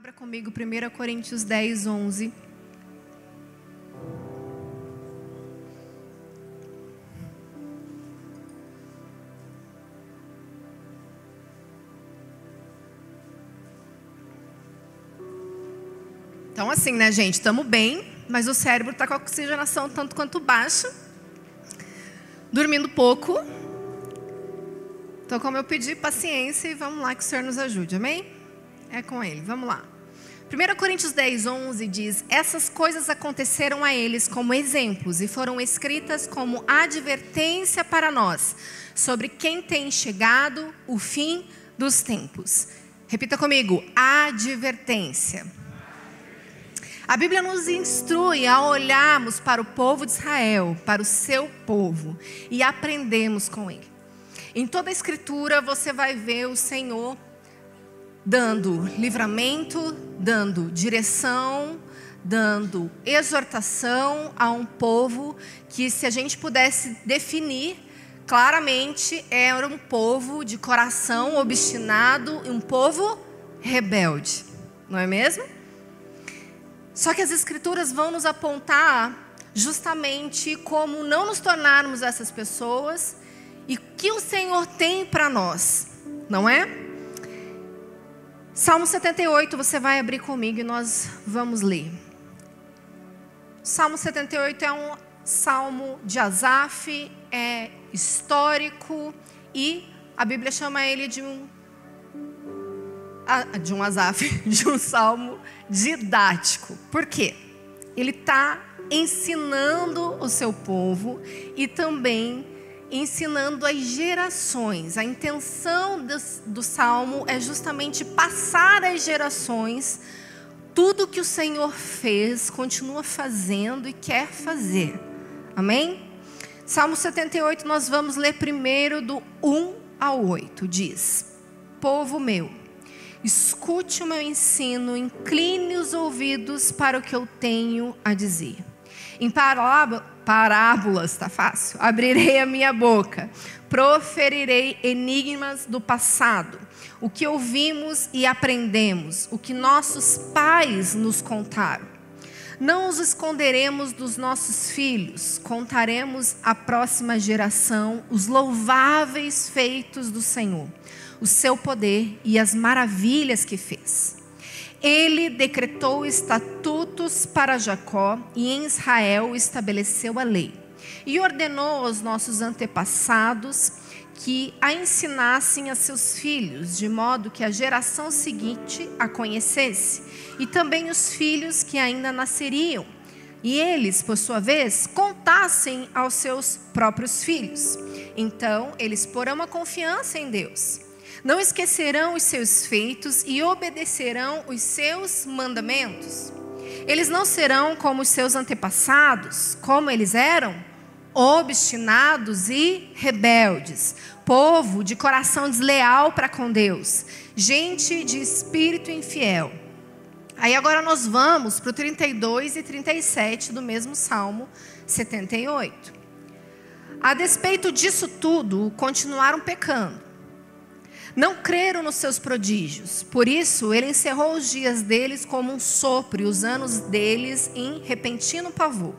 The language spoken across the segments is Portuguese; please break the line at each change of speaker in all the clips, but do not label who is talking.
Abra comigo 1 Coríntios 10, 11. Então, assim, né, gente? Estamos bem, mas o cérebro está com a oxigenação tanto quanto baixa, dormindo pouco. Então, como eu pedi, paciência e vamos lá que o Senhor nos ajude, amém? É com Ele, vamos lá. 1 Coríntios 10, 11 diz: Essas coisas aconteceram a eles como exemplos e foram escritas como advertência para nós, sobre quem tem chegado o fim dos tempos. Repita comigo: advertência. A Bíblia nos instrui a olharmos para o povo de Israel, para o seu povo, e aprendemos com ele. Em toda a Escritura você vai ver o Senhor dando livramento, dando direção, dando exortação a um povo que, se a gente pudesse definir, claramente era um povo de coração obstinado, um povo rebelde, não é mesmo? Só que as Escrituras vão nos apontar justamente como não nos tornarmos essas pessoas e que o Senhor tem para nós, não é? Salmo 78, você vai abrir comigo e nós vamos ler. Salmo 78 é um salmo de Asaf, é histórico e a Bíblia chama ele de um de um Asaf, de um salmo didático. Por quê? Ele está ensinando o seu povo e também ensinando as gerações. A intenção do, do salmo é justamente passar às gerações tudo que o Senhor fez, continua fazendo e quer fazer. Amém? Salmo 78, nós vamos ler primeiro do 1 ao 8. Diz: Povo meu, Escute o meu ensino, incline os ouvidos para o que eu tenho a dizer. Em parábolas, está fácil. Abrirei a minha boca, proferirei enigmas do passado, o que ouvimos e aprendemos, o que nossos pais nos contaram. Não os esconderemos dos nossos filhos, contaremos à próxima geração os louváveis feitos do Senhor o seu poder e as maravilhas que fez. Ele decretou estatutos para Jacó e em Israel estabeleceu a lei. E ordenou aos nossos antepassados que a ensinassem a seus filhos, de modo que a geração seguinte a conhecesse, e também os filhos que ainda nasceriam. E eles, por sua vez, contassem aos seus próprios filhos. Então, eles porão a confiança em Deus não esquecerão os seus feitos e obedecerão os seus mandamentos. Eles não serão como os seus antepassados, como eles eram, obstinados e rebeldes, povo de coração desleal para com Deus, gente de espírito infiel. Aí agora nós vamos para o 32 e 37 do mesmo Salmo 78. A despeito disso tudo, continuaram pecando não creram nos seus prodígios. Por isso, ele encerrou os dias deles como um sopro e os anos deles em repentino pavor.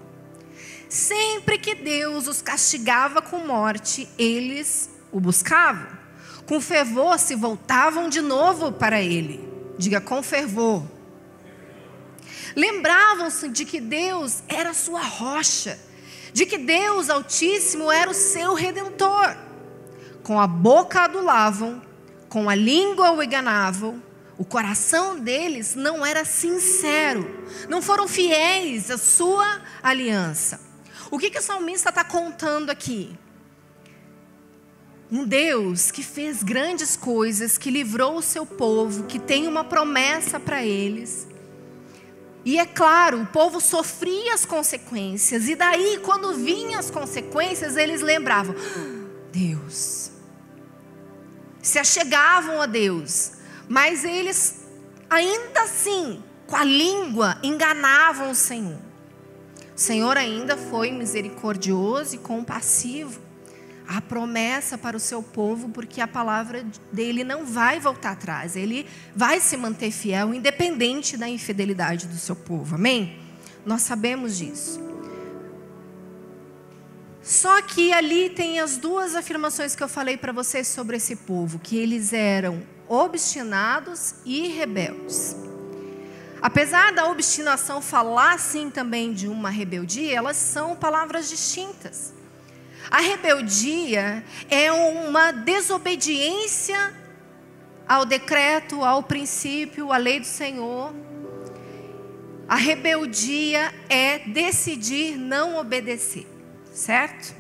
Sempre que Deus os castigava com morte, eles o buscavam. Com fervor se voltavam de novo para ele. Diga com fervor. Lembravam-se de que Deus era sua rocha, de que Deus Altíssimo era o seu redentor. Com a boca adulavam, com a língua o enganavam, o coração deles não era sincero, não foram fiéis à sua aliança. O que, que o salmista está contando aqui? Um Deus que fez grandes coisas, que livrou o seu povo, que tem uma promessa para eles. E é claro, o povo sofria as consequências, e daí, quando vinham as consequências, eles lembravam: ah, Deus, se achegavam a Deus, mas eles ainda assim, com a língua, enganavam o Senhor. O Senhor ainda foi misericordioso e compassivo. a promessa para o seu povo, porque a palavra dele não vai voltar atrás, ele vai se manter fiel, independente da infidelidade do seu povo, amém? Nós sabemos disso. Só que ali tem as duas afirmações que eu falei para vocês sobre esse povo, que eles eram obstinados e rebeldes. Apesar da obstinação falar sim também de uma rebeldia, elas são palavras distintas. A rebeldia é uma desobediência ao decreto, ao princípio, à lei do Senhor. A rebeldia é decidir não obedecer, certo?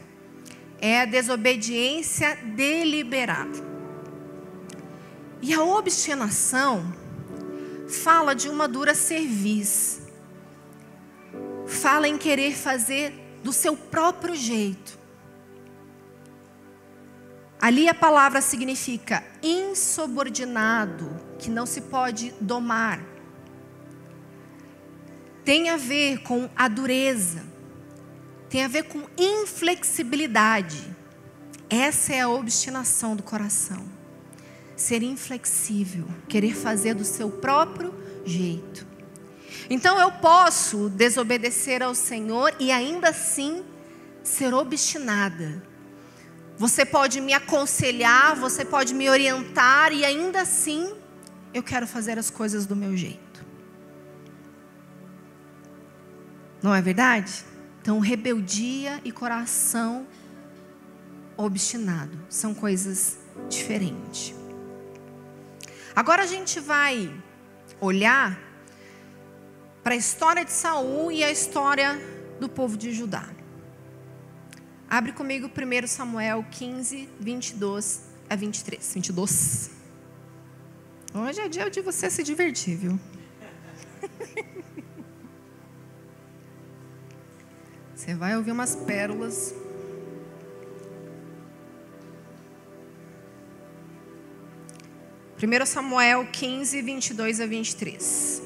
É a desobediência deliberada. E a obstinação fala de uma dura cerviz. Fala em querer fazer do seu próprio jeito. Ali a palavra significa insubordinado, que não se pode domar. Tem a ver com a dureza, tem a ver com inflexibilidade. Essa é a obstinação do coração ser inflexível, querer fazer do seu próprio jeito. Então eu posso desobedecer ao Senhor e ainda assim ser obstinada. Você pode me aconselhar, você pode me orientar e ainda assim eu quero fazer as coisas do meu jeito. Não é verdade? Então, rebeldia e coração obstinado são coisas diferentes. Agora a gente vai olhar para a história de Saul e a história do povo de Judá. Abre comigo 1 Samuel 15, 22 a 23. 22. Hoje é dia de você se divertir, viu? Você vai ouvir umas pérolas 1 Samuel 15, 22 a 23.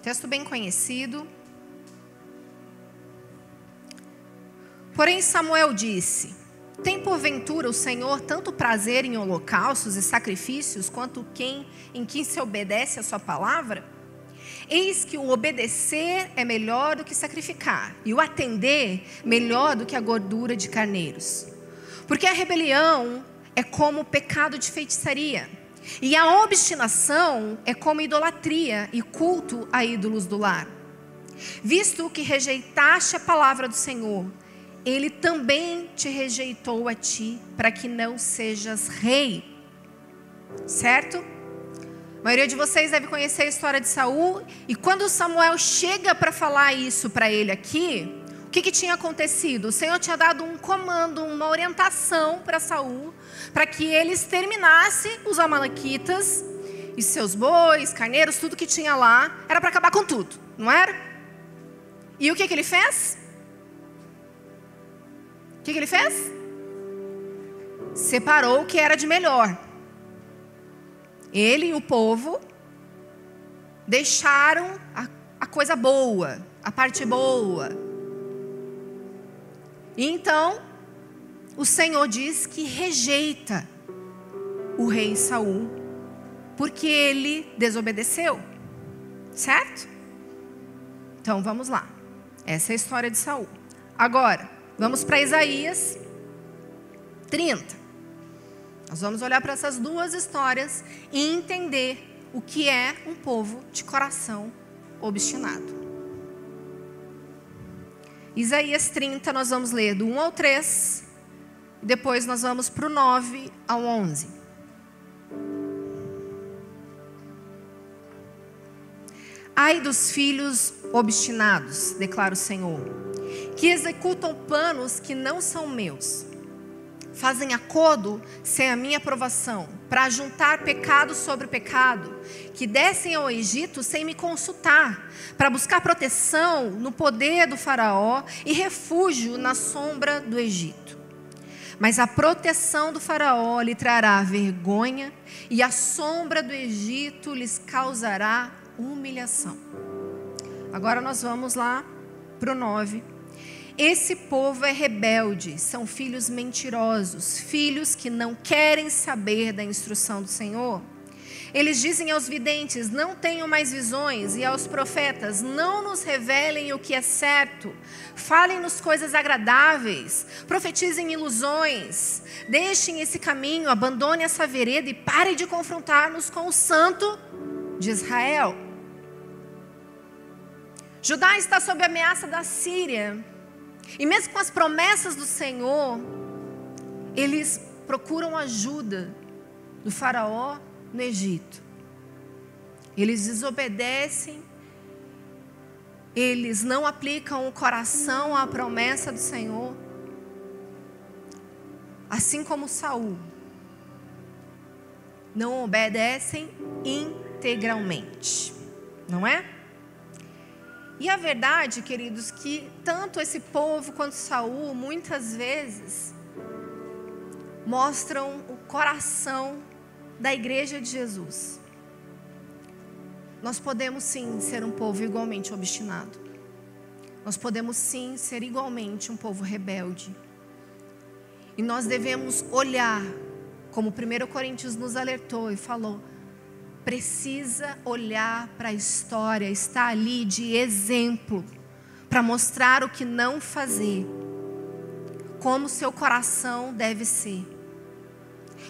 Texto bem conhecido. Porém, Samuel disse: Tem porventura o Senhor tanto prazer em holocaustos e sacrifícios quanto quem em quem se obedece a sua palavra? Eis que o obedecer é melhor do que sacrificar, e o atender melhor do que a gordura de carneiros. Porque a rebelião é como o pecado de feitiçaria. E a obstinação é como idolatria e culto a ídolos do lar. Visto que rejeitaste a palavra do Senhor, ele também te rejeitou a ti, para que não sejas rei. Certo? Maioria de vocês deve conhecer a história de Saul, e quando Samuel chega para falar isso para ele aqui, o que, que tinha acontecido? O Senhor tinha dado um comando, uma orientação para Saul para que ele exterminasse os amalequitas e seus bois, carneiros, tudo que tinha lá, era para acabar com tudo, não era? E o que, que ele fez? O que, que ele fez? Separou o que era de melhor. Ele e o povo deixaram a, a coisa boa, a parte boa. E então, o Senhor diz que rejeita o rei Saul, porque ele desobedeceu. Certo? Então vamos lá. Essa é a história de Saul. Agora, vamos para Isaías 30. Nós vamos olhar para essas duas histórias e entender o que é um povo de coração obstinado. Isaías 30, nós vamos ler do 1 ao 3 depois nós vamos para o 9 ao 11. Ai dos filhos obstinados, declara o Senhor, que executam planos que não são meus, fazem acordo sem a minha aprovação, para juntar pecado sobre pecado, que descem ao Egito sem me consultar, para buscar proteção no poder do Faraó e refúgio na sombra do Egito. Mas a proteção do Faraó lhe trará vergonha, e a sombra do Egito lhes causará humilhação. Agora nós vamos lá para o 9. Esse povo é rebelde, são filhos mentirosos, filhos que não querem saber da instrução do Senhor. Eles dizem aos videntes: Não tenham mais visões, e aos profetas: Não nos revelem o que é certo. Falem-nos coisas agradáveis, profetizem ilusões. Deixem esse caminho, abandone essa vereda e parem de confrontar-nos com o santo de Israel. Judá está sob ameaça da Síria. E mesmo com as promessas do Senhor, eles procuram ajuda do Faraó no Egito. Eles desobedecem, eles não aplicam o coração à promessa do Senhor, assim como Saul. Não obedecem integralmente, não é? E a verdade, queridos, que tanto esse povo quanto Saul, muitas vezes, mostram o coração da igreja de Jesus. Nós podemos sim ser um povo igualmente obstinado. Nós podemos sim ser igualmente um povo rebelde. E nós devemos olhar, como 1 Coríntios nos alertou e falou, precisa olhar para a história, está ali de exemplo, para mostrar o que não fazer, como seu coração deve ser.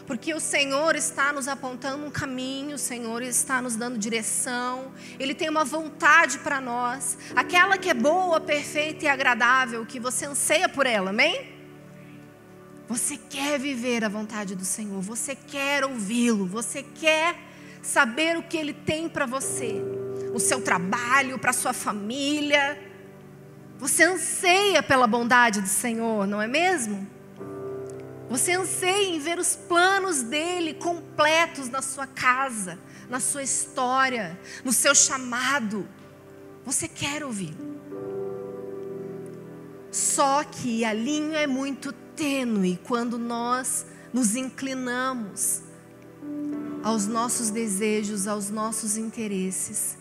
Porque o Senhor está nos apontando um caminho, o Senhor está nos dando direção, Ele tem uma vontade para nós, aquela que é boa, perfeita e agradável, que você anseia por ela, amém? Você quer viver a vontade do Senhor, você quer ouvi-lo, você quer saber o que Ele tem para você, o seu trabalho, para a sua família. Você anseia pela bondade do Senhor, não é mesmo? Você anseia em ver os planos dele completos na sua casa, na sua história, no seu chamado. Você quer ouvir. Só que a linha é muito tênue quando nós nos inclinamos aos nossos desejos, aos nossos interesses.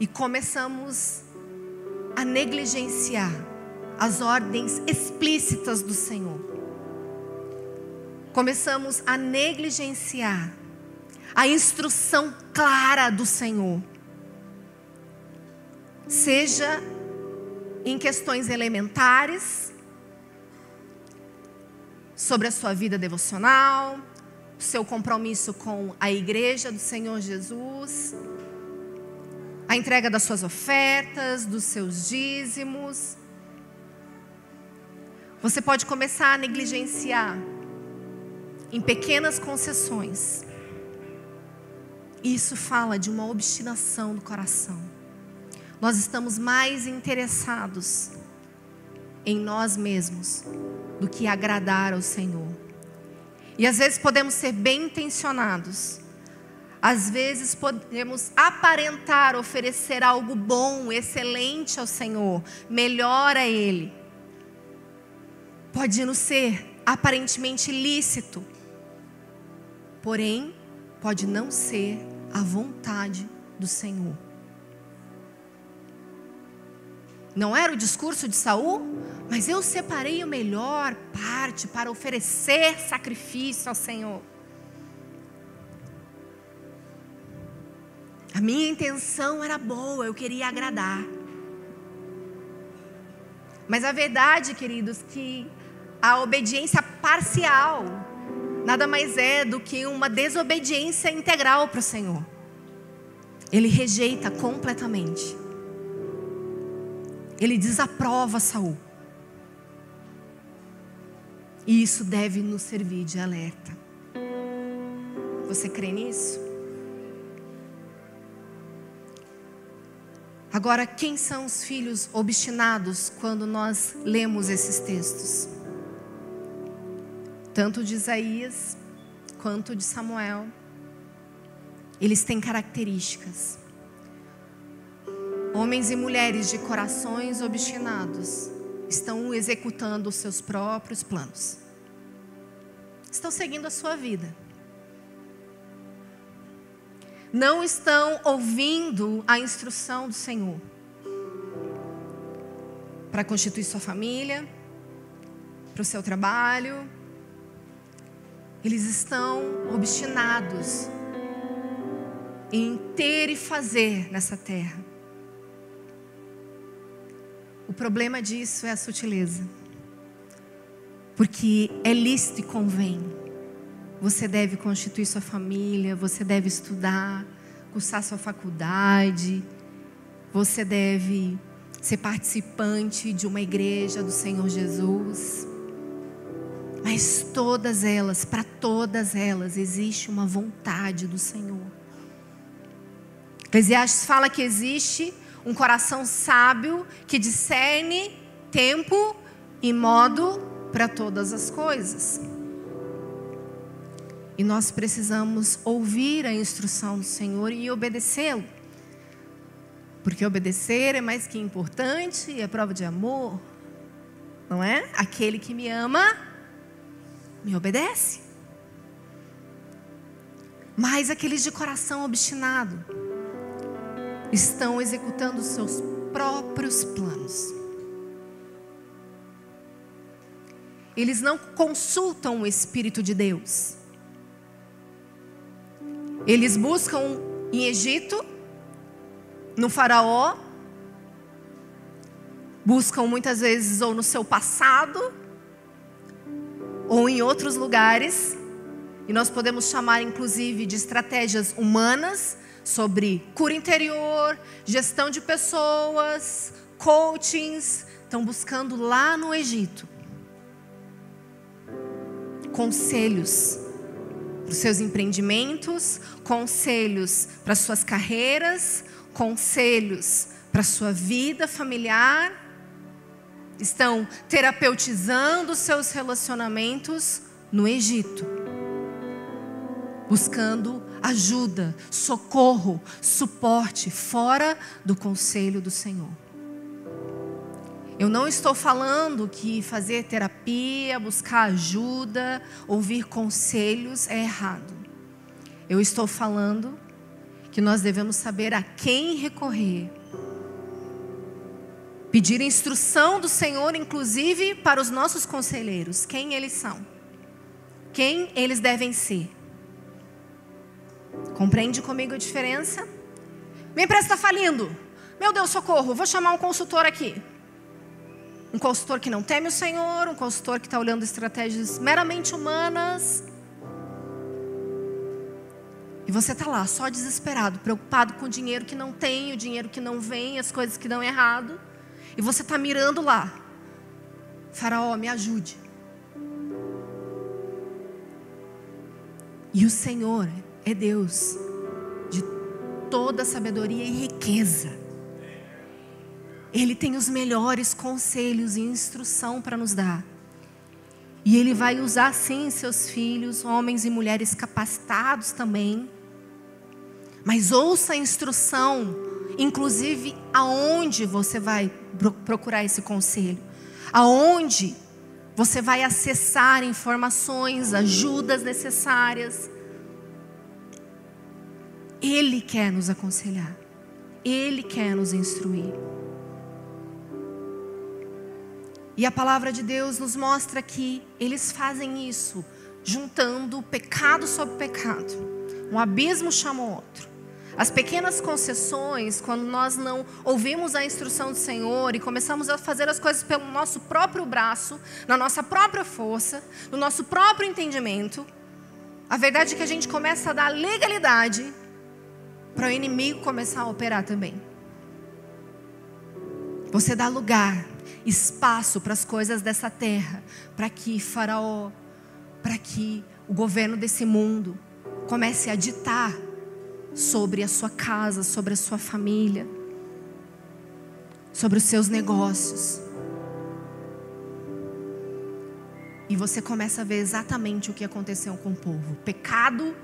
E começamos a negligenciar as ordens explícitas do Senhor. Começamos a negligenciar a instrução clara do Senhor. Seja em questões elementares, sobre a sua vida devocional, seu compromisso com a igreja do Senhor Jesus, a entrega das suas ofertas, dos seus dízimos. Você pode começar a negligenciar em pequenas concessões. Isso fala de uma obstinação do coração. Nós estamos mais interessados em nós mesmos do que agradar ao Senhor. E às vezes podemos ser bem intencionados. Às vezes podemos aparentar oferecer algo bom, excelente ao Senhor, melhor a Ele. Pode não ser aparentemente lícito, porém, pode não ser a vontade do Senhor. Não era o discurso de Saul? Mas eu separei a melhor parte para oferecer sacrifício ao Senhor. A minha intenção era boa, eu queria agradar. Mas a verdade, queridos, que a obediência parcial nada mais é do que uma desobediência integral para o Senhor. Ele rejeita completamente. Ele desaprova Saul. E isso deve nos servir de alerta. Você crê nisso? Agora, quem são os filhos obstinados quando nós lemos esses textos? Tanto de Isaías quanto de Samuel. Eles têm características. Homens e mulheres de corações obstinados estão executando os seus próprios planos. Estão seguindo a sua vida. Não estão ouvindo a instrução do Senhor. para constituir sua família, para o seu trabalho. Eles estão obstinados em ter e fazer nessa terra. O problema disso é a sutileza. Porque é lícito e convém. Você deve constituir sua família, você deve estudar, cursar sua faculdade, você deve ser participante de uma igreja do Senhor Jesus. Mas todas elas, para todas elas, existe uma vontade do Senhor. Eclesiastes fala que existe um coração sábio que discerne tempo e modo para todas as coisas. E nós precisamos ouvir a instrução do Senhor e obedecê-lo. Porque obedecer é mais que importante, é prova de amor. Não é? Aquele que me ama, me obedece. Mas aqueles de coração obstinado estão executando seus próprios planos. Eles não consultam o Espírito de Deus. Eles buscam em Egito no Faraó, buscam muitas vezes ou no seu passado, ou em outros lugares, e nós podemos chamar inclusive de estratégias humanas sobre cura interior, gestão de pessoas, coachings, estão buscando lá no Egito conselhos para os seus empreendimentos, conselhos para suas carreiras, conselhos para a sua vida familiar, estão terapeutizando seus relacionamentos no Egito, buscando ajuda, socorro, suporte fora do conselho do Senhor. Eu não estou falando que fazer terapia, buscar ajuda, ouvir conselhos é errado. Eu estou falando que nós devemos saber a quem recorrer. Pedir instrução do Senhor, inclusive para os nossos conselheiros, quem eles são, quem eles devem ser. Compreende comigo a diferença? Minha empresa está falindo. Meu Deus, socorro, vou chamar um consultor aqui. Um consultor que não teme o Senhor, um consultor que está olhando estratégias meramente humanas e você está lá, só desesperado, preocupado com o dinheiro que não tem, o dinheiro que não vem, as coisas que dão errado. E você está mirando lá. Faraó, me ajude. E o Senhor é Deus de toda sabedoria e riqueza. Ele tem os melhores conselhos e instrução para nos dar. E Ele vai usar sim seus filhos, homens e mulheres capacitados também, mas ouça a instrução, inclusive aonde você vai procurar esse conselho, aonde você vai acessar informações, ajudas necessárias. Ele quer nos aconselhar, Ele quer nos instruir. E a palavra de Deus nos mostra que eles fazem isso, juntando pecado sobre pecado. Um abismo chama o outro. As pequenas concessões, quando nós não ouvimos a instrução do Senhor e começamos a fazer as coisas pelo nosso próprio braço, na nossa própria força, no nosso próprio entendimento, a verdade é que a gente começa a dar legalidade para o inimigo começar a operar também. Você dá lugar, espaço para as coisas dessa terra, para que Faraó, para que o governo desse mundo comece a ditar sobre a sua casa, sobre a sua família, sobre os seus negócios. E você começa a ver exatamente o que aconteceu com o povo: pecado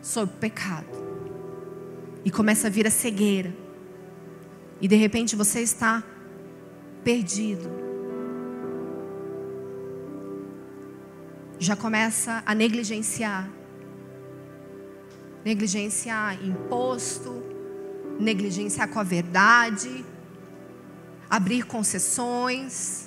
sobre pecado. E começa a vir a cegueira. E de repente você está perdido. Já começa a negligenciar negligenciar imposto, negligenciar com a verdade, abrir concessões,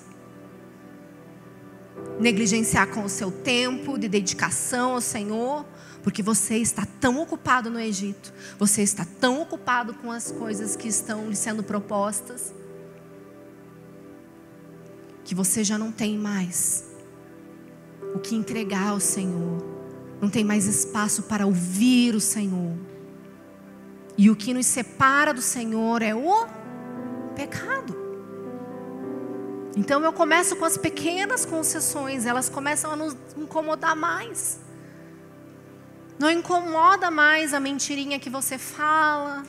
negligenciar com o seu tempo de dedicação ao Senhor, porque você está tão ocupado no Egito, você está tão ocupado com as coisas que estão lhe sendo propostas, que você já não tem mais o que entregar ao Senhor, não tem mais espaço para ouvir o Senhor. E o que nos separa do Senhor é o pecado. Então eu começo com as pequenas concessões, elas começam a nos incomodar mais. Não incomoda mais a mentirinha que você fala.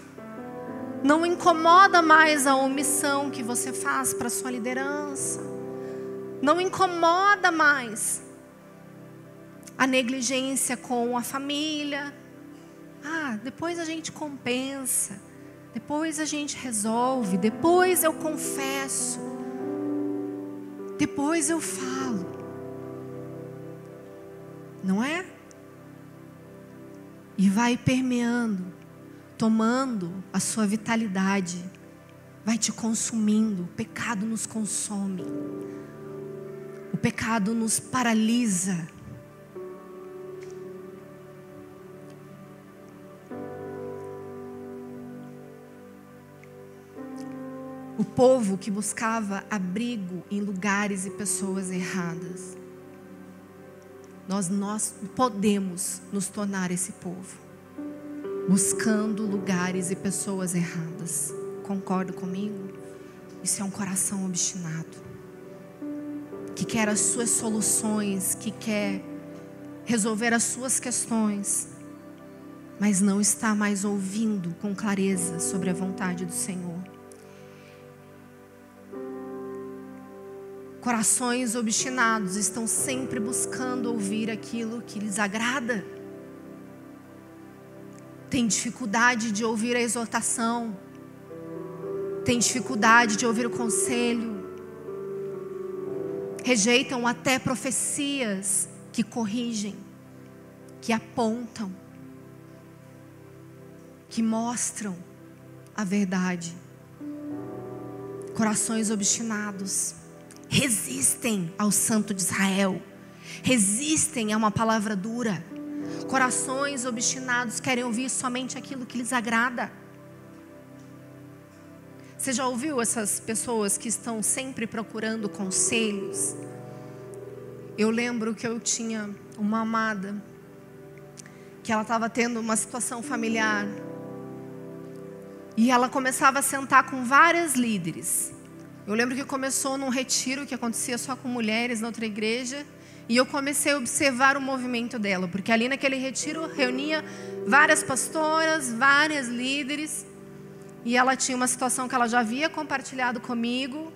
Não incomoda mais a omissão que você faz para sua liderança. Não incomoda mais a negligência com a família. Ah, depois a gente compensa. Depois a gente resolve. Depois eu confesso. Depois eu falo. Não é? e vai permeando, tomando a sua vitalidade, vai te consumindo. O pecado nos consome, o pecado nos paralisa. O povo que buscava abrigo em lugares e pessoas erradas nós, nós podemos nos tornar esse povo, buscando lugares e pessoas erradas. Concorda comigo? Isso é um coração obstinado, que quer as suas soluções, que quer resolver as suas questões, mas não está mais ouvindo com clareza sobre a vontade do Senhor. Corações obstinados estão sempre buscando ouvir aquilo que lhes agrada. Tem dificuldade de ouvir a exortação. Tem dificuldade de ouvir o conselho. Rejeitam até profecias que corrigem, que apontam, que mostram a verdade. Corações obstinados resistem ao Santo de Israel, resistem a uma palavra dura. Corações obstinados querem ouvir somente aquilo que lhes agrada. Você já ouviu essas pessoas que estão sempre procurando conselhos? Eu lembro que eu tinha uma amada que ela estava tendo uma situação familiar e ela começava a sentar com várias líderes. Eu lembro que começou num retiro que acontecia só com mulheres na outra igreja. E eu comecei a observar o movimento dela, porque ali naquele retiro reunia várias pastoras, várias líderes, e ela tinha uma situação que ela já havia compartilhado comigo.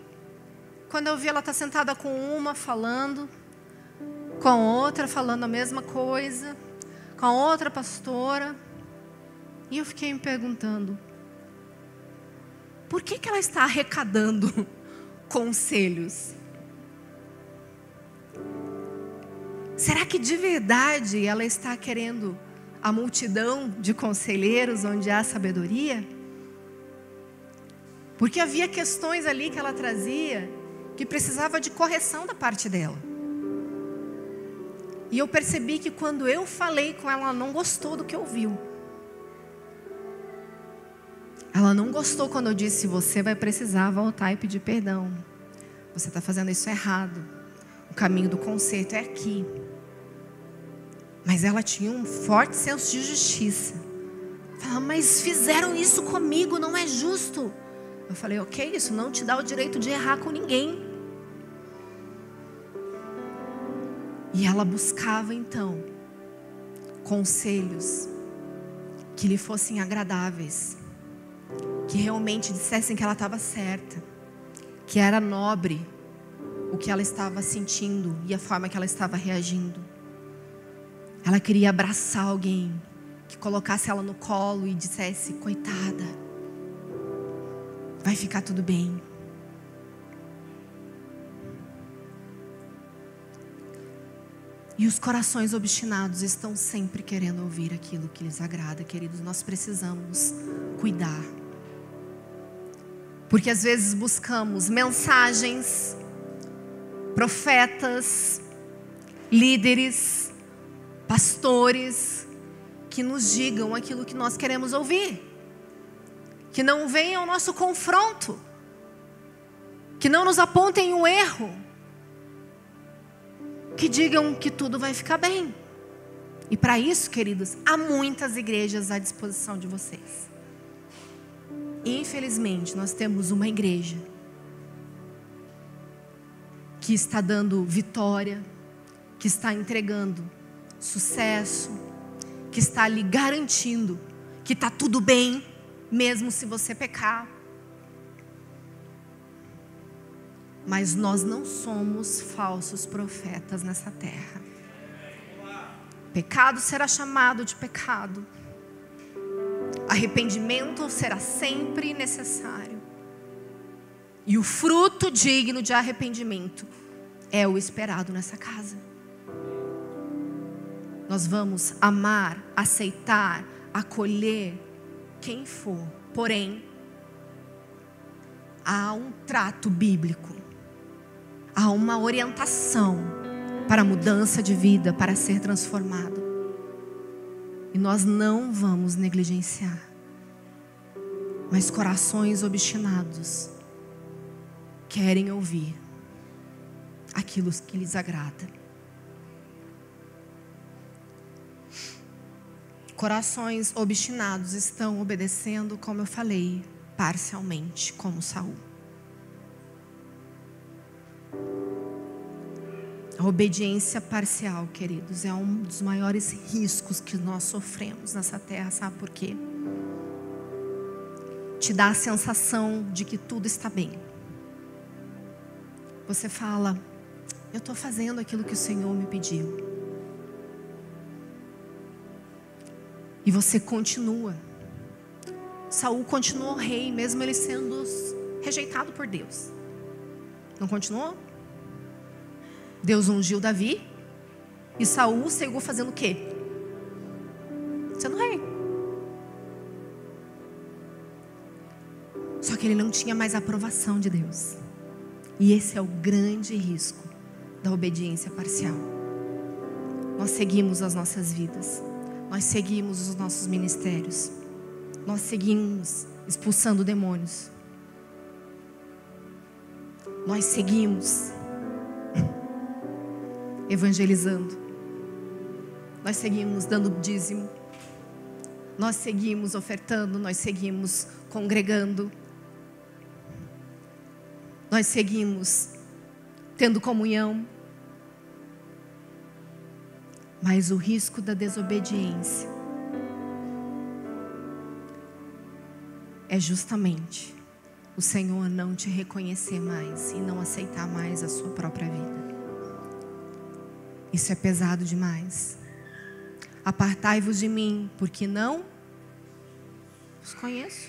Quando eu vi ela estar tá sentada com uma falando, com outra falando a mesma coisa, com outra pastora, e eu fiquei me perguntando: por que, que ela está arrecadando conselhos? Será que de verdade ela está querendo a multidão de conselheiros onde há sabedoria? Porque havia questões ali que ela trazia que precisava de correção da parte dela. E eu percebi que quando eu falei com ela, ela não gostou do que ouviu. Ela não gostou quando eu disse: você vai precisar voltar e pedir perdão. Você está fazendo isso errado. O caminho do conserto é aqui. Mas ela tinha um forte senso de justiça. Falava, mas fizeram isso comigo, não é justo. Eu falei, ok, isso não te dá o direito de errar com ninguém. E ela buscava então conselhos que lhe fossem agradáveis que realmente dissessem que ela estava certa, que era nobre o que ela estava sentindo e a forma que ela estava reagindo. Ela queria abraçar alguém que colocasse ela no colo e dissesse: coitada, vai ficar tudo bem. E os corações obstinados estão sempre querendo ouvir aquilo que lhes agrada, queridos. Nós precisamos cuidar Porque às vezes buscamos mensagens, profetas, líderes, pastores que nos digam aquilo que nós queremos ouvir. Que não venham ao nosso confronto. Que não nos apontem um erro. Que digam que tudo vai ficar bem. E para isso, queridos, há muitas igrejas à disposição de vocês. Infelizmente, nós temos uma igreja que está dando vitória, que está entregando sucesso, que está lhe garantindo que está tudo bem, mesmo se você pecar. Mas nós não somos falsos profetas nessa terra. Pecado será chamado de pecado. Arrependimento será sempre necessário. E o fruto digno de arrependimento é o esperado nessa casa. Nós vamos amar, aceitar, acolher quem for. Porém, há um trato bíblico, há uma orientação para a mudança de vida, para ser transformado. E nós não vamos negligenciar. Mas corações obstinados querem ouvir aquilo que lhes agrada. Corações obstinados estão obedecendo, como eu falei, parcialmente, como Saul. A obediência parcial, queridos, é um dos maiores riscos que nós sofremos nessa terra, sabe por quê? Te dá a sensação de que tudo está bem. Você fala, eu estou fazendo aquilo que o Senhor me pediu. E você continua. Saul continuou rei, mesmo ele sendo rejeitado por Deus. Não continuou? Deus ungiu Davi e Saul seguiu fazendo o quê? Sendo rei. Só que ele não tinha mais a aprovação de Deus. E esse é o grande risco da obediência parcial. Nós seguimos as nossas vidas, nós seguimos os nossos ministérios, nós seguimos expulsando demônios, nós seguimos evangelizando. Nós seguimos dando dízimo. Nós seguimos ofertando, nós seguimos congregando. Nós seguimos tendo comunhão. Mas o risco da desobediência é justamente o Senhor não te reconhecer mais e não aceitar mais a sua própria vida. Isso é pesado demais. Apartai-vos de mim, porque não os conheço.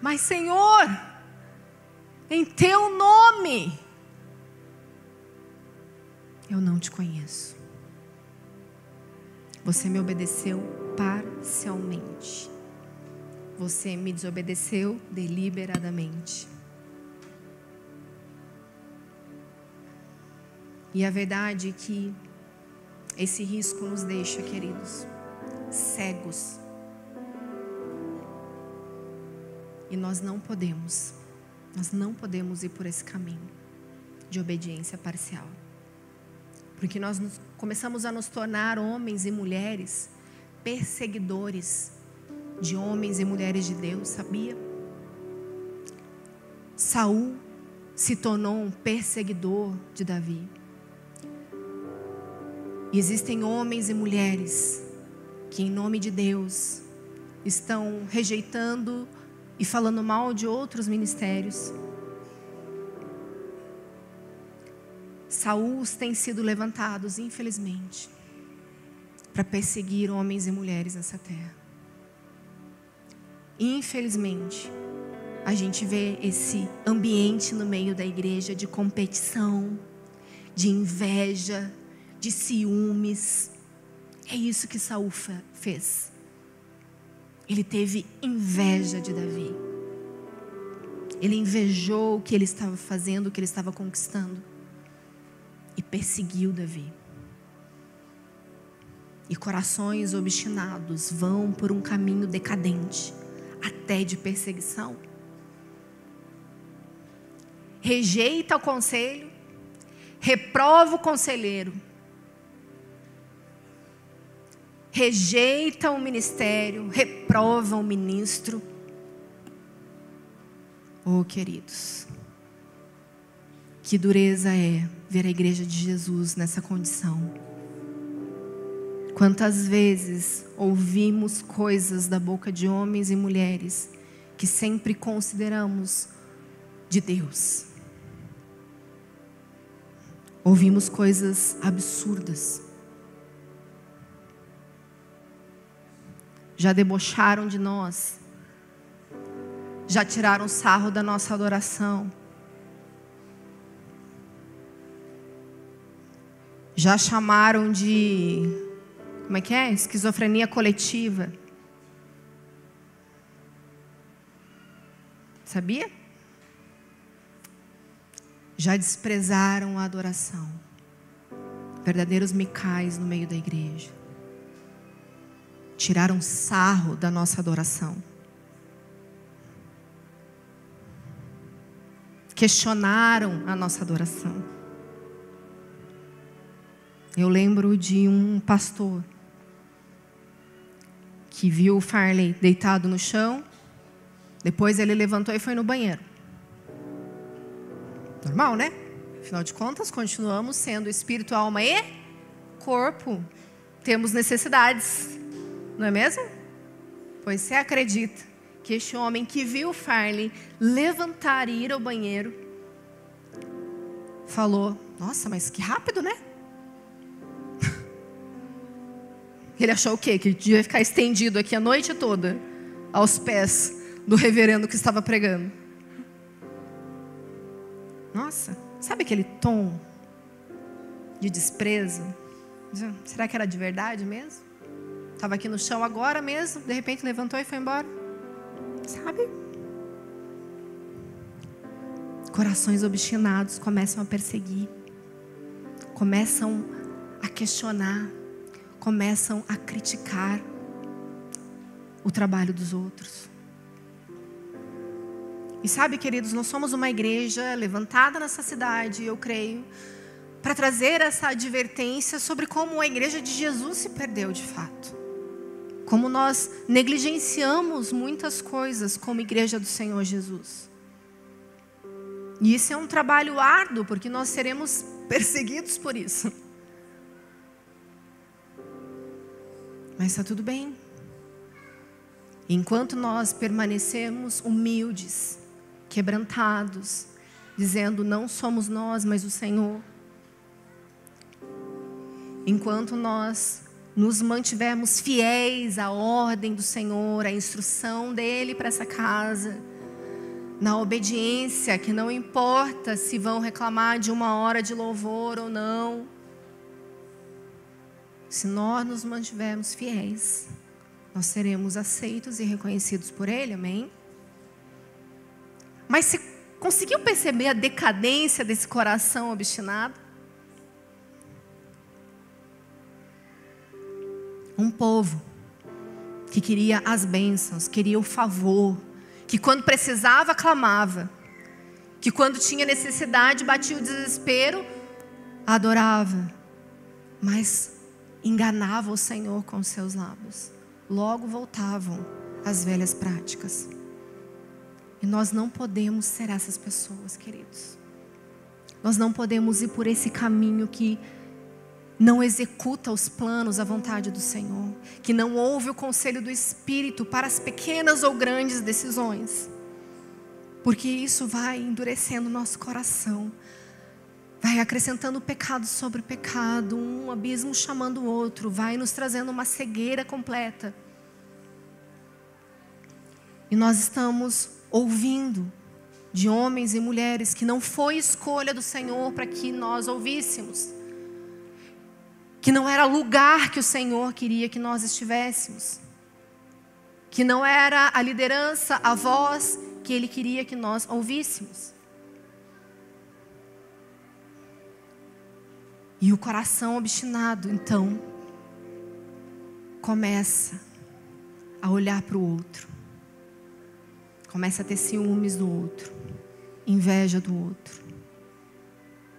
Mas, Senhor, em teu nome, eu não te conheço. Você me obedeceu parcialmente. Você me desobedeceu deliberadamente. E a verdade é que esse risco nos deixa, queridos, cegos. E nós não podemos, nós não podemos ir por esse caminho de obediência parcial. Porque nós começamos a nos tornar homens e mulheres perseguidores de homens e mulheres de Deus, sabia? Saul se tornou um perseguidor de Davi. E existem homens e mulheres que, em nome de Deus, estão rejeitando e falando mal de outros ministérios. Saús têm sido levantados, infelizmente, para perseguir homens e mulheres nessa terra. Infelizmente, a gente vê esse ambiente no meio da igreja de competição, de inveja, de ciúmes. É isso que Saul fez. Ele teve inveja de Davi. Ele invejou o que ele estava fazendo, o que ele estava conquistando. E perseguiu Davi. E corações obstinados vão por um caminho decadente, até de perseguição. Rejeita o conselho, reprova o conselheiro, rejeita o ministério, reprova o ministro. Oh, queridos, que dureza é ver a igreja de Jesus nessa condição. Quantas vezes ouvimos coisas da boca de homens e mulheres que sempre consideramos de Deus. Ouvimos coisas absurdas. Já debocharam de nós. Já tiraram sarro da nossa adoração. Já chamaram de. Como é que é? Esquizofrenia coletiva. Sabia? Já desprezaram a adoração. Verdadeiros micais no meio da igreja. Tiraram sarro da nossa adoração. Questionaram a nossa adoração. Eu lembro de um pastor que viu o Farley deitado no chão. Depois ele levantou e foi no banheiro. Normal, né? Afinal de contas, continuamos sendo espírito, alma e corpo. Temos necessidades, não é mesmo? Pois você acredita que este homem que viu Farley levantar e ir ao banheiro falou: Nossa, mas que rápido, né? Ele achou o quê? Que devia ficar estendido aqui a noite toda, aos pés do reverendo que estava pregando. Nossa, sabe aquele tom de desprezo? Será que era de verdade mesmo? Estava aqui no chão agora mesmo, de repente levantou e foi embora. Sabe? Corações obstinados começam a perseguir, começam a questionar, começam a criticar o trabalho dos outros. E sabe, queridos, nós somos uma igreja levantada nessa cidade, eu creio, para trazer essa advertência sobre como a igreja de Jesus se perdeu de fato. Como nós negligenciamos muitas coisas como igreja do Senhor Jesus. E isso é um trabalho árduo, porque nós seremos perseguidos por isso. Mas está tudo bem. Enquanto nós permanecemos humildes, quebrantados, dizendo: Não somos nós, mas o Senhor. Enquanto nós nos mantivermos fiéis à ordem do Senhor, à instrução dele para essa casa, na obediência, que não importa se vão reclamar de uma hora de louvor ou não, se nós nos mantivermos fiéis, nós seremos aceitos e reconhecidos por Ele, amém? Mas você conseguiu perceber a decadência desse coração obstinado? Um povo que queria as bênçãos, queria o favor, que quando precisava clamava, que quando tinha necessidade batia o desespero, adorava, mas enganava o Senhor com seus lábios. Logo voltavam às velhas práticas. E nós não podemos ser essas pessoas, queridos. Nós não podemos ir por esse caminho que não executa os planos, a vontade do Senhor, que não ouve o conselho do Espírito para as pequenas ou grandes decisões, porque isso vai endurecendo nosso coração, vai acrescentando pecado sobre pecado, um abismo chamando o outro, vai nos trazendo uma cegueira completa. E nós estamos ouvindo de homens e mulheres que não foi escolha do Senhor para que nós ouvíssemos, que não era lugar que o Senhor queria que nós estivéssemos, que não era a liderança, a voz que ele queria que nós ouvíssemos. E o coração obstinado, então, começa a olhar para o outro, começa a ter ciúmes do outro, inveja do outro.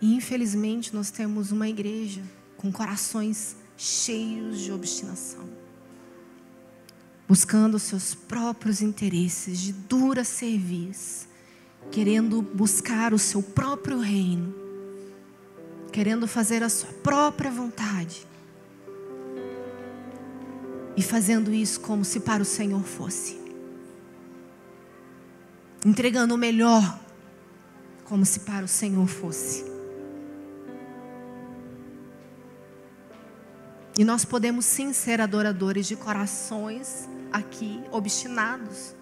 E infelizmente nós temos uma igreja com corações cheios de obstinação, buscando seus próprios interesses de dura serviço, querendo buscar o seu próprio reino querendo fazer a sua própria vontade. E fazendo isso como se para o Senhor fosse. Entregando o melhor como se para o Senhor fosse. E nós podemos sim ser adoradores de corações aqui obstinados,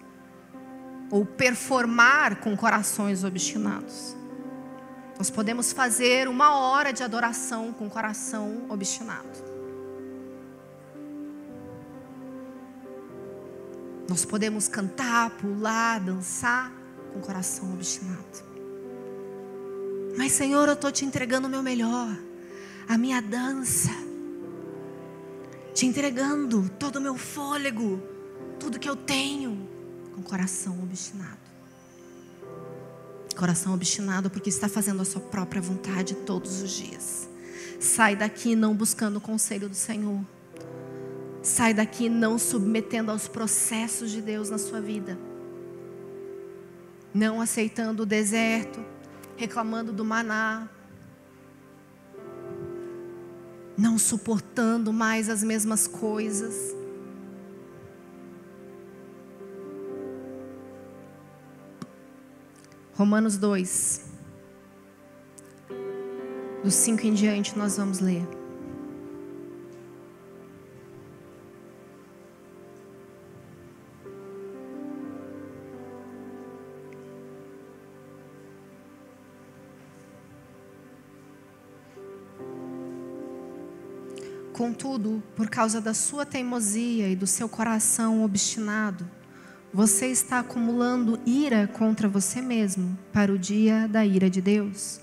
ou performar com corações obstinados. Nós podemos fazer uma hora de adoração com coração obstinado. Nós podemos cantar, pular, dançar com coração obstinado. Mas, Senhor, eu estou te entregando o meu melhor, a minha dança, te entregando todo o meu fôlego, tudo que eu tenho, com coração obstinado. Coração obstinado porque está fazendo a sua própria vontade todos os dias. Sai daqui não buscando o conselho do Senhor. Sai daqui não submetendo aos processos de Deus na sua vida. Não aceitando o deserto, reclamando do maná. Não suportando mais as mesmas coisas Romanos 2, do 5 em diante, nós vamos ler. Contudo, por causa da sua teimosia e do seu coração obstinado, você está acumulando ira contra você mesmo para o dia da ira de Deus,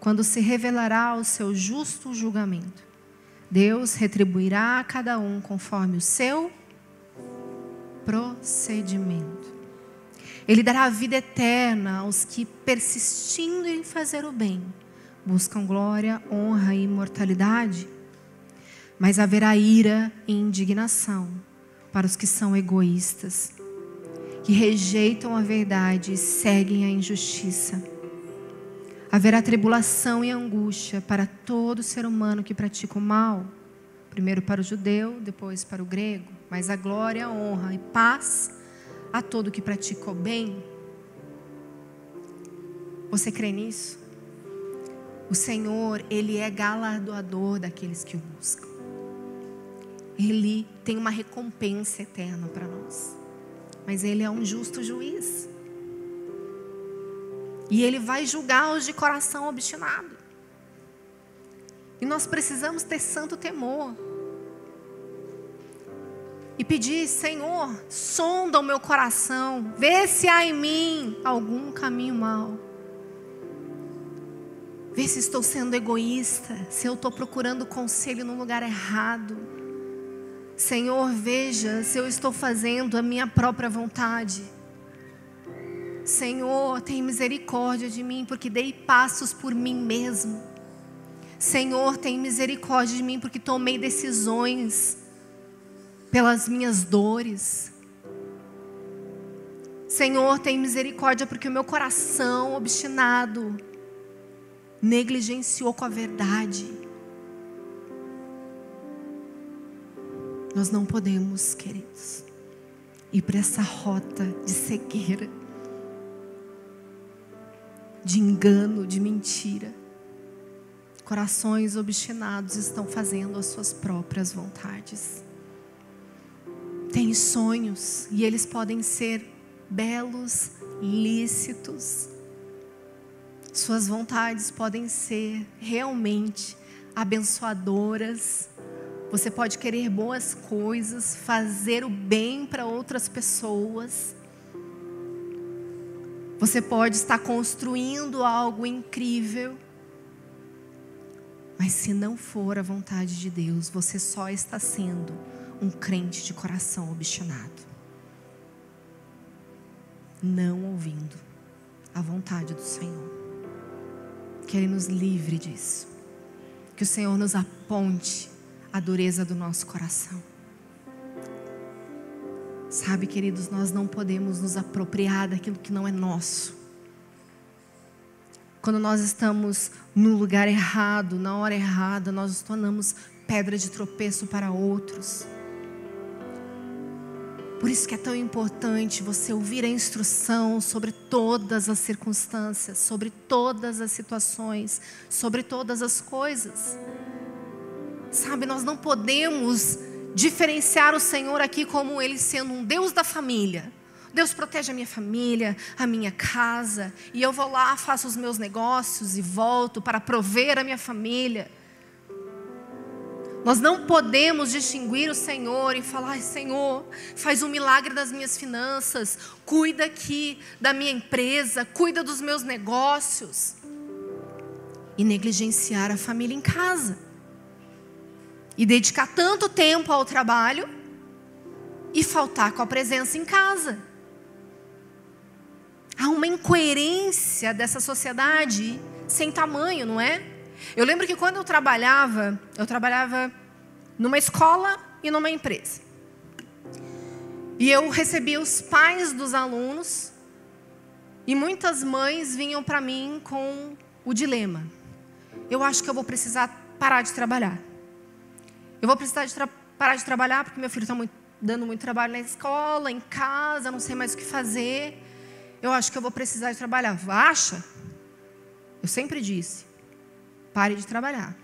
quando se revelará o seu justo julgamento. Deus retribuirá a cada um conforme o seu procedimento. Ele dará vida eterna aos que, persistindo em fazer o bem, buscam glória, honra e imortalidade. Mas haverá ira e indignação para os que são egoístas que rejeitam a verdade e seguem a injustiça. Haverá tribulação e angústia para todo ser humano que pratica o mal, primeiro para o judeu, depois para o grego, mas a glória, a honra e paz a todo que pratica o bem. Você crê nisso? O Senhor, Ele é galardoador daqueles que o buscam. Ele tem uma recompensa eterna para nós mas Ele é um justo juiz. E Ele vai julgar os de coração obstinado. E nós precisamos ter santo temor. E pedir, Senhor, sonda o meu coração, vê se há em mim algum caminho mau. Vê se estou sendo egoísta, se eu estou procurando conselho no lugar errado. Senhor, veja se eu estou fazendo a minha própria vontade. Senhor, tem misericórdia de mim, porque dei passos por mim mesmo. Senhor, tem misericórdia de mim, porque tomei decisões pelas minhas dores. Senhor, tem misericórdia, porque o meu coração obstinado negligenciou com a verdade. Nós não podemos, queridos, ir para essa rota de cegueira, de engano, de mentira. Corações obstinados estão fazendo as suas próprias vontades. Tem sonhos e eles podem ser belos, lícitos. Suas vontades podem ser realmente abençoadoras você pode querer boas coisas, fazer o bem para outras pessoas, Você pode estar construindo algo incrível, mas se não for a vontade de Deus, você só está sendo um crente de coração obstinado. Não ouvindo a vontade do Senhor. Que Ele nos livre disso. Que o Senhor nos aponte a dureza do nosso coração. Sabe, queridos, nós não podemos nos apropriar daquilo que não é nosso. Quando nós estamos no lugar errado, na hora errada, nós nos tornamos pedra de tropeço para outros. Por isso que é tão importante você ouvir a instrução sobre todas as circunstâncias, sobre todas as situações, sobre todas as coisas. Sabe, nós não podemos diferenciar o Senhor aqui como Ele sendo um Deus da família. Deus protege a minha família, a minha casa, e eu vou lá, faço os meus negócios e volto para prover a minha família. Nós não podemos distinguir o Senhor e falar, Senhor, faz um milagre das minhas finanças, cuida aqui da minha empresa, cuida dos meus negócios. E negligenciar a família em casa. E dedicar tanto tempo ao trabalho e faltar com a presença em casa. Há uma incoerência dessa sociedade sem tamanho, não é? Eu lembro que quando eu trabalhava, eu trabalhava numa escola e numa empresa. E eu recebia os pais dos alunos e muitas mães vinham para mim com o dilema: eu acho que eu vou precisar parar de trabalhar. Eu vou precisar de parar de trabalhar porque meu filho está dando muito trabalho na escola, em casa, não sei mais o que fazer. Eu acho que eu vou precisar de trabalhar. Acha? Eu sempre disse: pare de trabalhar.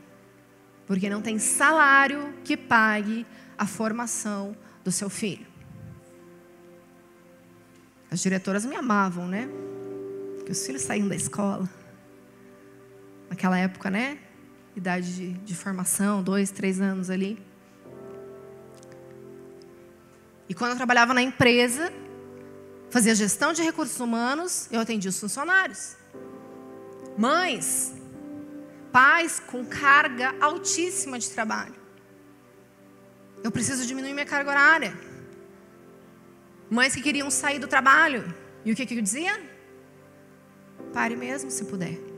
Porque não tem salário que pague a formação do seu filho. As diretoras me amavam, né? Porque os filhos saíam da escola. Naquela época, né? Idade de, de formação, dois, três anos ali. E quando eu trabalhava na empresa, fazia gestão de recursos humanos, eu atendia os funcionários. Mães, pais com carga altíssima de trabalho. Eu preciso diminuir minha carga horária. Mães que queriam sair do trabalho. E o que, que eu dizia? Pare mesmo, se puder.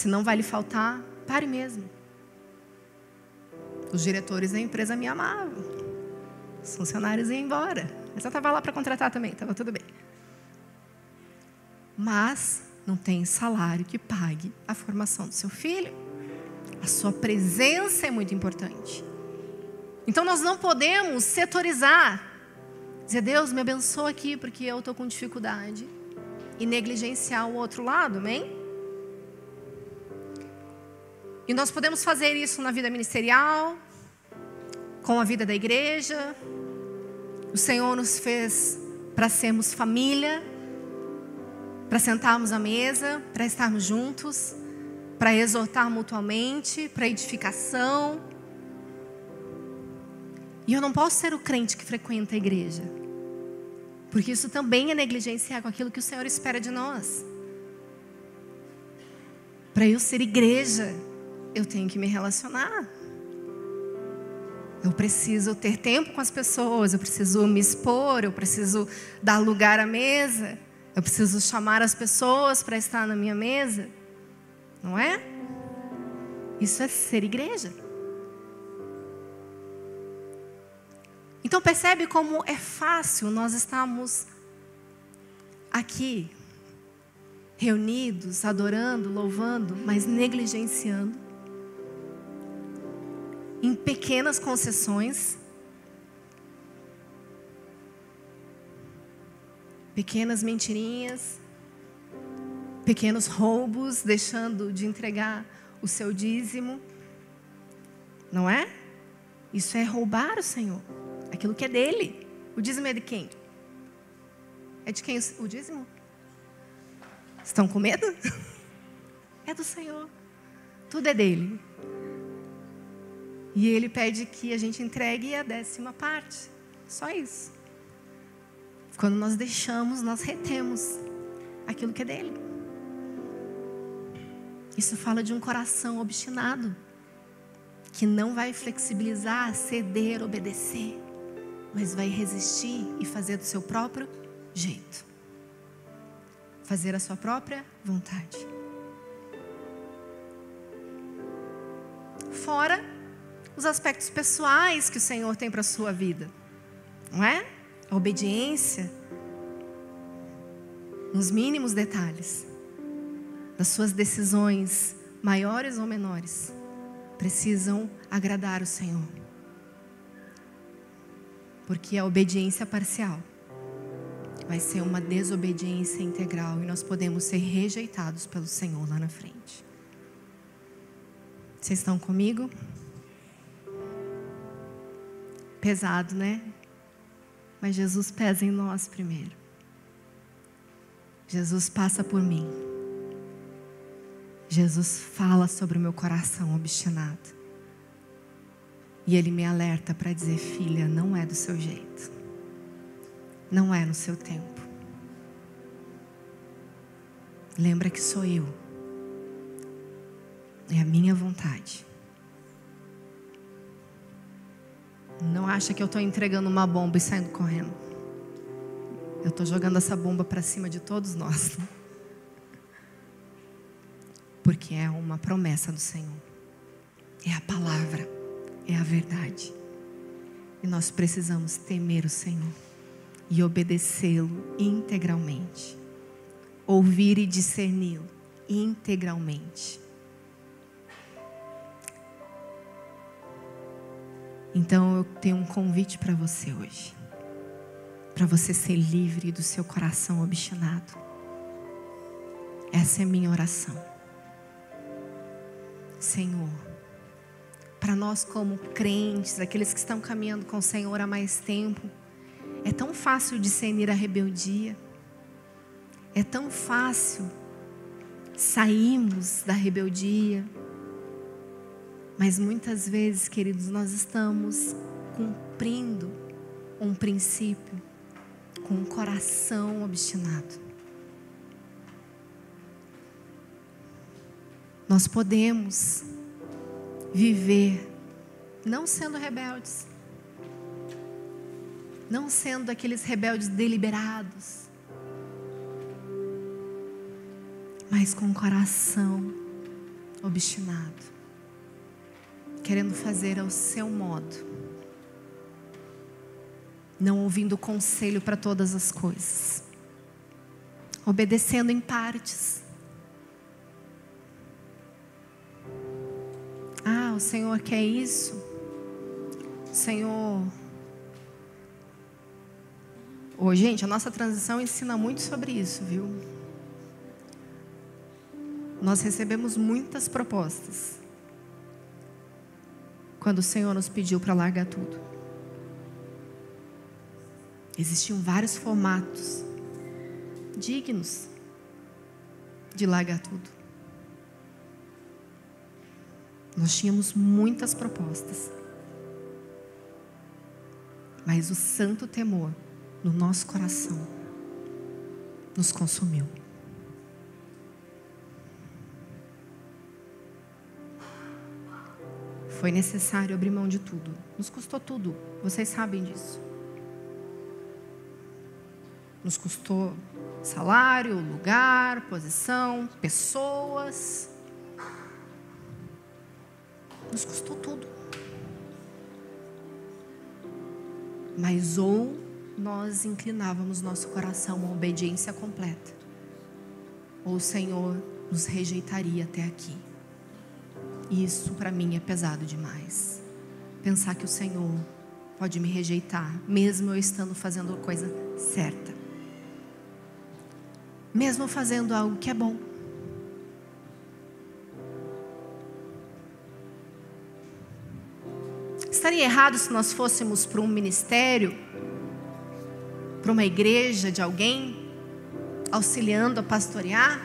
Se não vai lhe faltar, pare mesmo. Os diretores da empresa me amavam. Os funcionários iam embora. Mas eu estava lá para contratar também, estava tudo bem. Mas não tem salário que pague a formação do seu filho. A sua presença é muito importante. Então nós não podemos setorizar. Dizer, Deus, me abençoa aqui porque eu estou com dificuldade. E negligenciar o outro lado, amém? E nós podemos fazer isso na vida ministerial, com a vida da igreja. O Senhor nos fez para sermos família para sentarmos à mesa, para estarmos juntos, para exortar mutuamente, para edificação. E eu não posso ser o crente que frequenta a igreja, porque isso também é negligenciar com aquilo que o Senhor espera de nós. Para eu ser igreja, eu tenho que me relacionar. Eu preciso ter tempo com as pessoas, eu preciso me expor, eu preciso dar lugar à mesa. Eu preciso chamar as pessoas para estar na minha mesa. Não é? Isso é ser igreja. Então percebe como é fácil nós estarmos aqui reunidos, adorando, louvando, mas negligenciando em pequenas concessões pequenas mentirinhas, pequenos roubos, deixando de entregar o seu dízimo. Não é? Isso é roubar o Senhor, aquilo que é dele. O dízimo é de quem? É de quem o dízimo? Estão com medo? É do Senhor. Tudo é dele. E ele pede que a gente entregue a décima parte. Só isso. Quando nós deixamos, nós retemos aquilo que é dele. Isso fala de um coração obstinado, que não vai flexibilizar, ceder, obedecer, mas vai resistir e fazer do seu próprio jeito. Fazer a sua própria vontade. Fora os aspectos pessoais que o Senhor tem para a sua vida, não é? A obediência nos mínimos detalhes das suas decisões, maiores ou menores, precisam agradar o Senhor. Porque a obediência parcial vai ser uma desobediência integral e nós podemos ser rejeitados pelo Senhor lá na frente. Vocês estão comigo? Pesado, né? Mas Jesus pesa em nós primeiro. Jesus passa por mim. Jesus fala sobre o meu coração obstinado. E ele me alerta para dizer: filha, não é do seu jeito. Não é no seu tempo. Lembra que sou eu. É a minha vontade. Não acha que eu estou entregando uma bomba e saindo correndo. Eu estou jogando essa bomba para cima de todos nós porque é uma promessa do Senhor. É a palavra, é a verdade. E nós precisamos temer o Senhor e obedecê-lo integralmente. Ouvir e discerni-lo integralmente. Então eu tenho um convite para você hoje. Para você ser livre do seu coração obstinado. Essa é minha oração. Senhor. Para nós, como crentes, aqueles que estão caminhando com o Senhor há mais tempo, é tão fácil discernir a rebeldia, é tão fácil sairmos da rebeldia, mas muitas vezes, queridos, nós estamos cumprindo um princípio com um coração obstinado. Nós podemos viver não sendo rebeldes, não sendo aqueles rebeldes deliberados, mas com o coração obstinado, querendo fazer ao seu modo, não ouvindo conselho para todas as coisas, obedecendo em partes o Senhor quer isso. O Senhor. Ô, gente, a nossa transição ensina muito sobre isso, viu? Nós recebemos muitas propostas. Quando o Senhor nos pediu para largar tudo. Existiam vários formatos dignos de largar tudo. Nós tínhamos muitas propostas. Mas o santo temor no nosso coração nos consumiu. Foi necessário abrir mão de tudo. Nos custou tudo. Vocês sabem disso. Nos custou salário, lugar, posição, pessoas. Nos custou tudo. Mas ou nós inclinávamos nosso coração à obediência completa, ou o Senhor nos rejeitaria até aqui. Isso para mim é pesado demais. Pensar que o Senhor pode me rejeitar, mesmo eu estando fazendo a coisa certa, mesmo fazendo algo que é bom. Estaria errado se nós fôssemos para um ministério, para uma igreja de alguém, auxiliando a pastorear?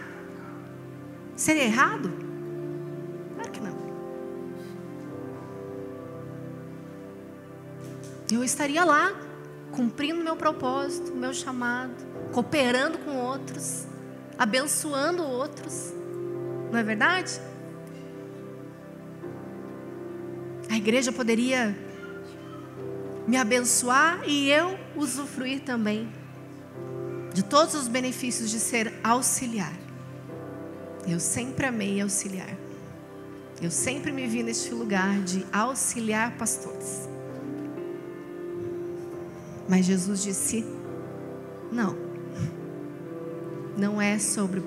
Seria errado? Eu estaria lá,
cumprindo meu propósito, meu chamado, cooperando com outros, abençoando outros. Não é verdade? A igreja poderia me abençoar e eu usufruir também de todos os benefícios de ser auxiliar. Eu sempre amei auxiliar. Eu sempre me vi neste lugar de auxiliar pastores. Mas Jesus disse: não. Não é sobre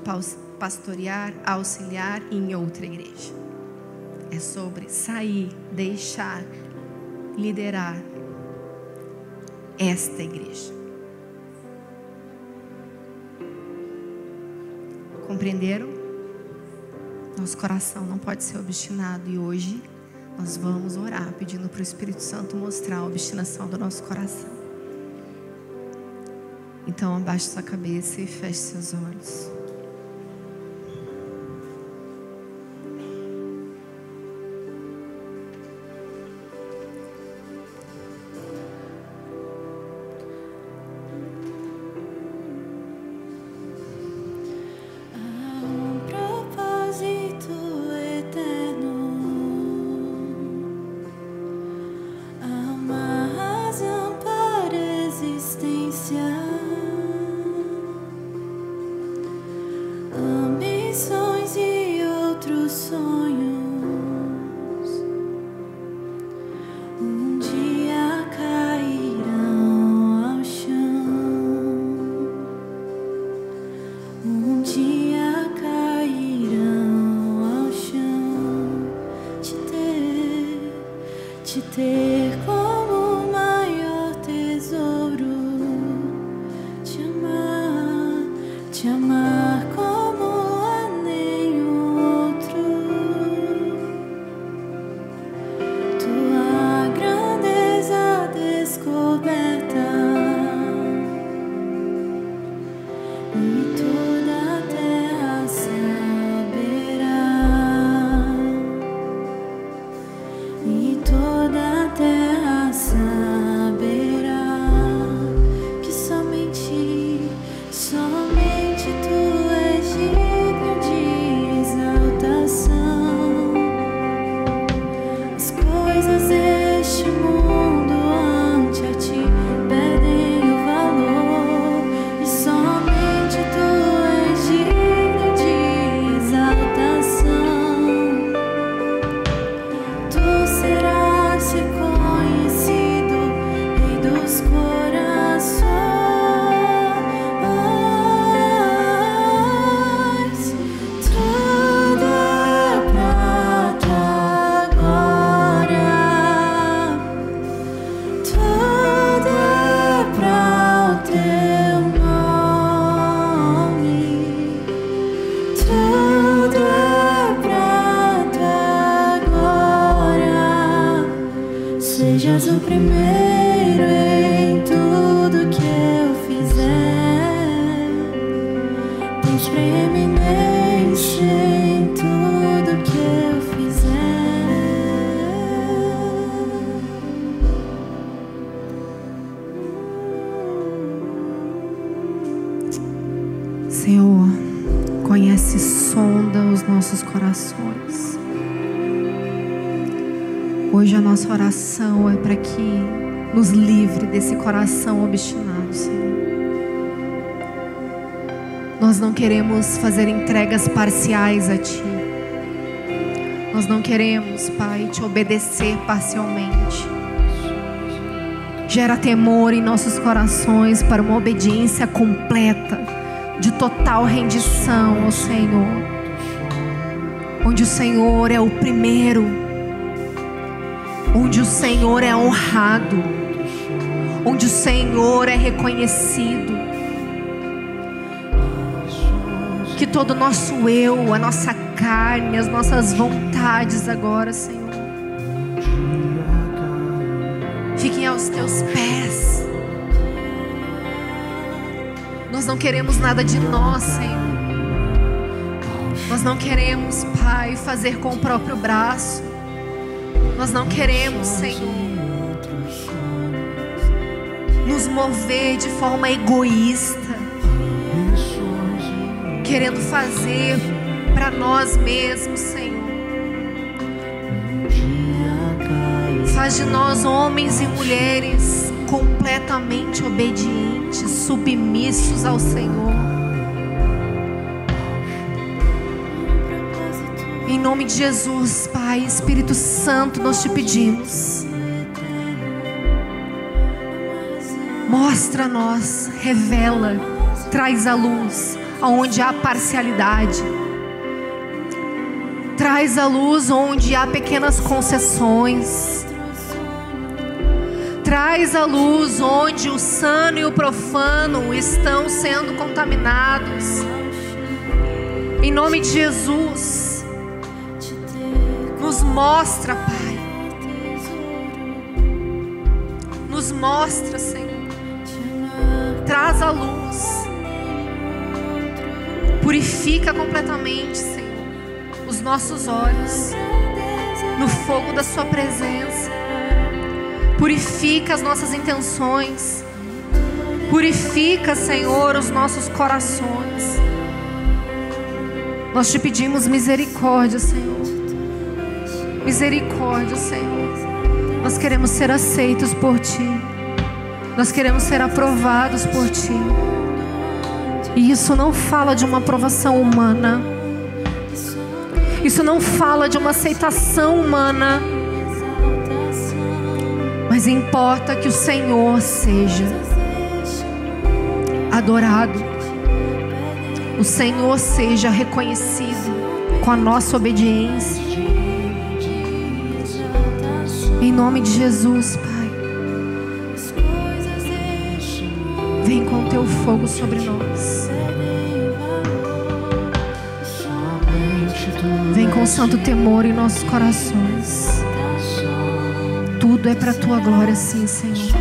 pastorear, auxiliar em outra igreja. É sobre sair, deixar, liderar esta igreja. Compreenderam? Nosso coração não pode ser obstinado e hoje nós vamos orar pedindo para o Espírito Santo mostrar a obstinação do nosso coração. Então abaixe sua cabeça e feche seus olhos. Queremos fazer entregas parciais a Ti. Nós não queremos, Pai, te obedecer parcialmente. Gera temor em nossos corações para uma obediência completa, de total rendição ao Senhor. Onde o Senhor é o primeiro, onde o Senhor é honrado onde o Senhor é reconhecido. Que todo o nosso eu, a nossa carne, as nossas vontades agora, Senhor, fiquem aos teus pés. Nós não queremos nada de nós, Senhor. Nós não queremos, Pai, fazer com o próprio braço. Nós não queremos, Senhor nos mover de forma egoísta, querendo fazer para nós mesmos, Senhor. Faz de nós homens e mulheres completamente obedientes, submissos ao Senhor. Em nome de Jesus, Pai, Espírito Santo, nós te pedimos. Mostra a nós, revela, traz a luz aonde há parcialidade. Traz a luz onde há pequenas concessões. Traz a luz onde o sano e o profano estão sendo contaminados. Em nome de Jesus, nos mostra, Pai. Nos mostra, Senhor. Traz a luz. Purifica completamente, Senhor, os nossos olhos no fogo da Sua presença. Purifica as nossas intenções. Purifica, Senhor, os nossos corações. Nós te pedimos misericórdia, Senhor. Misericórdia, Senhor. Nós queremos ser aceitos por Ti. Nós queremos ser aprovados por Ti. E isso não fala de uma aprovação humana. Isso não fala de uma aceitação humana. Mas importa que o Senhor seja adorado. O Senhor seja reconhecido com a nossa obediência. Em nome de Jesus, Pai. Vem com teu fogo sobre nós. Com santo temor em nossos corações. Tudo é para tua glória, sim, Senhor.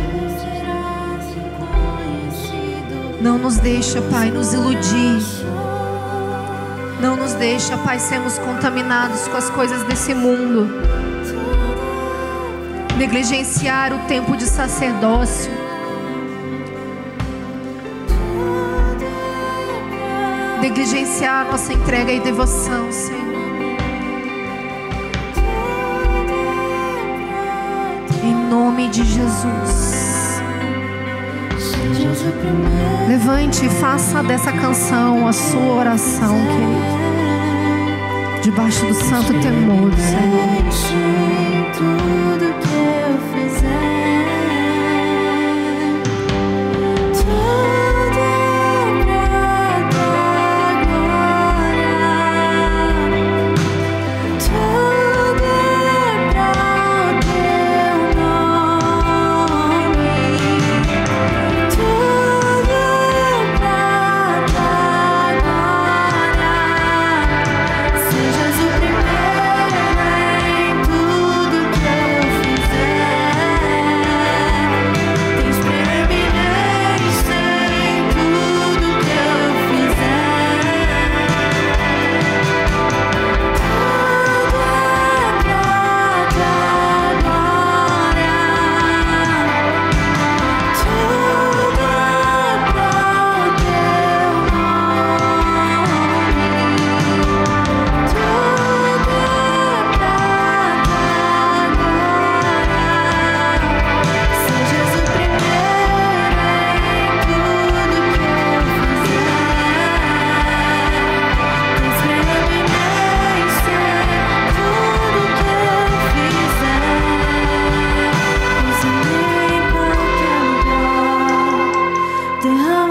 Não nos deixa, Pai, nos iludir. Não nos deixa, Pai, sermos contaminados com as coisas desse mundo. Negligenciar o tempo de sacerdócio. Negligenciar a nossa entrega e devoção, Senhor. Nome de Jesus. Levante e faça dessa canção a sua oração, querido. Debaixo do santo temor do Senhor.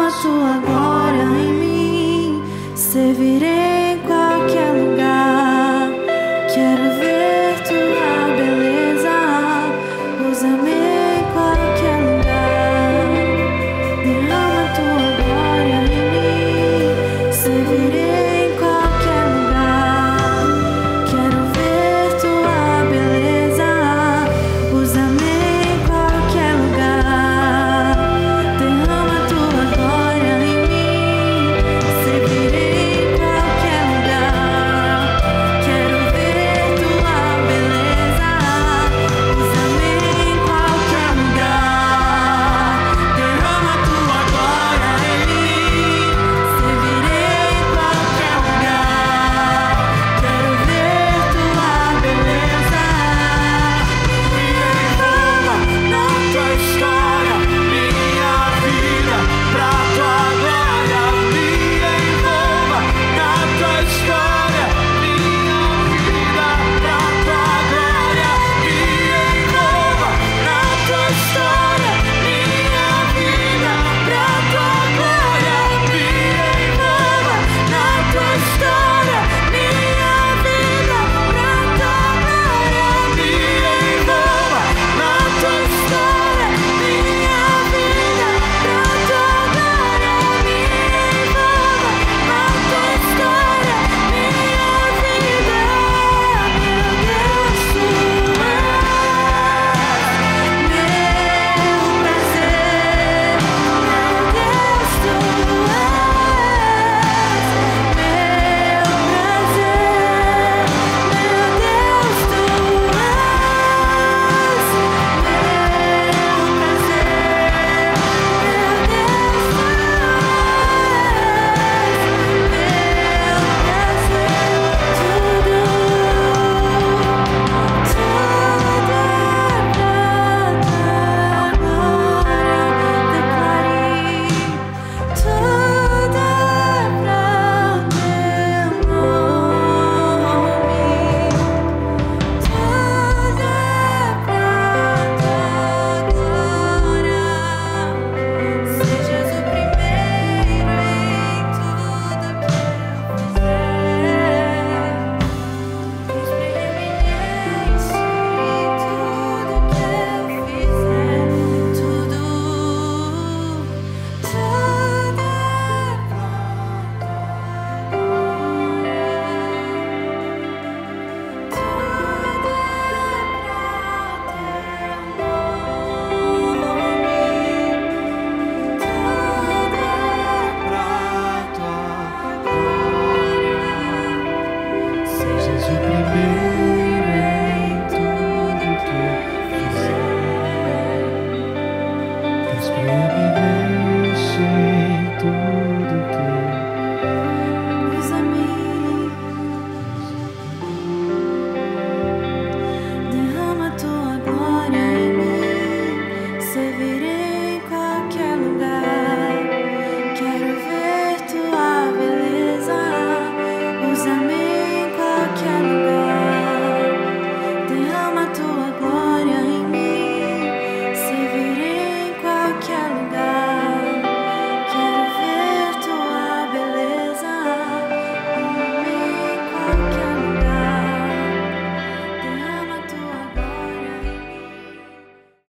Derrama tua glória em mim. Servirei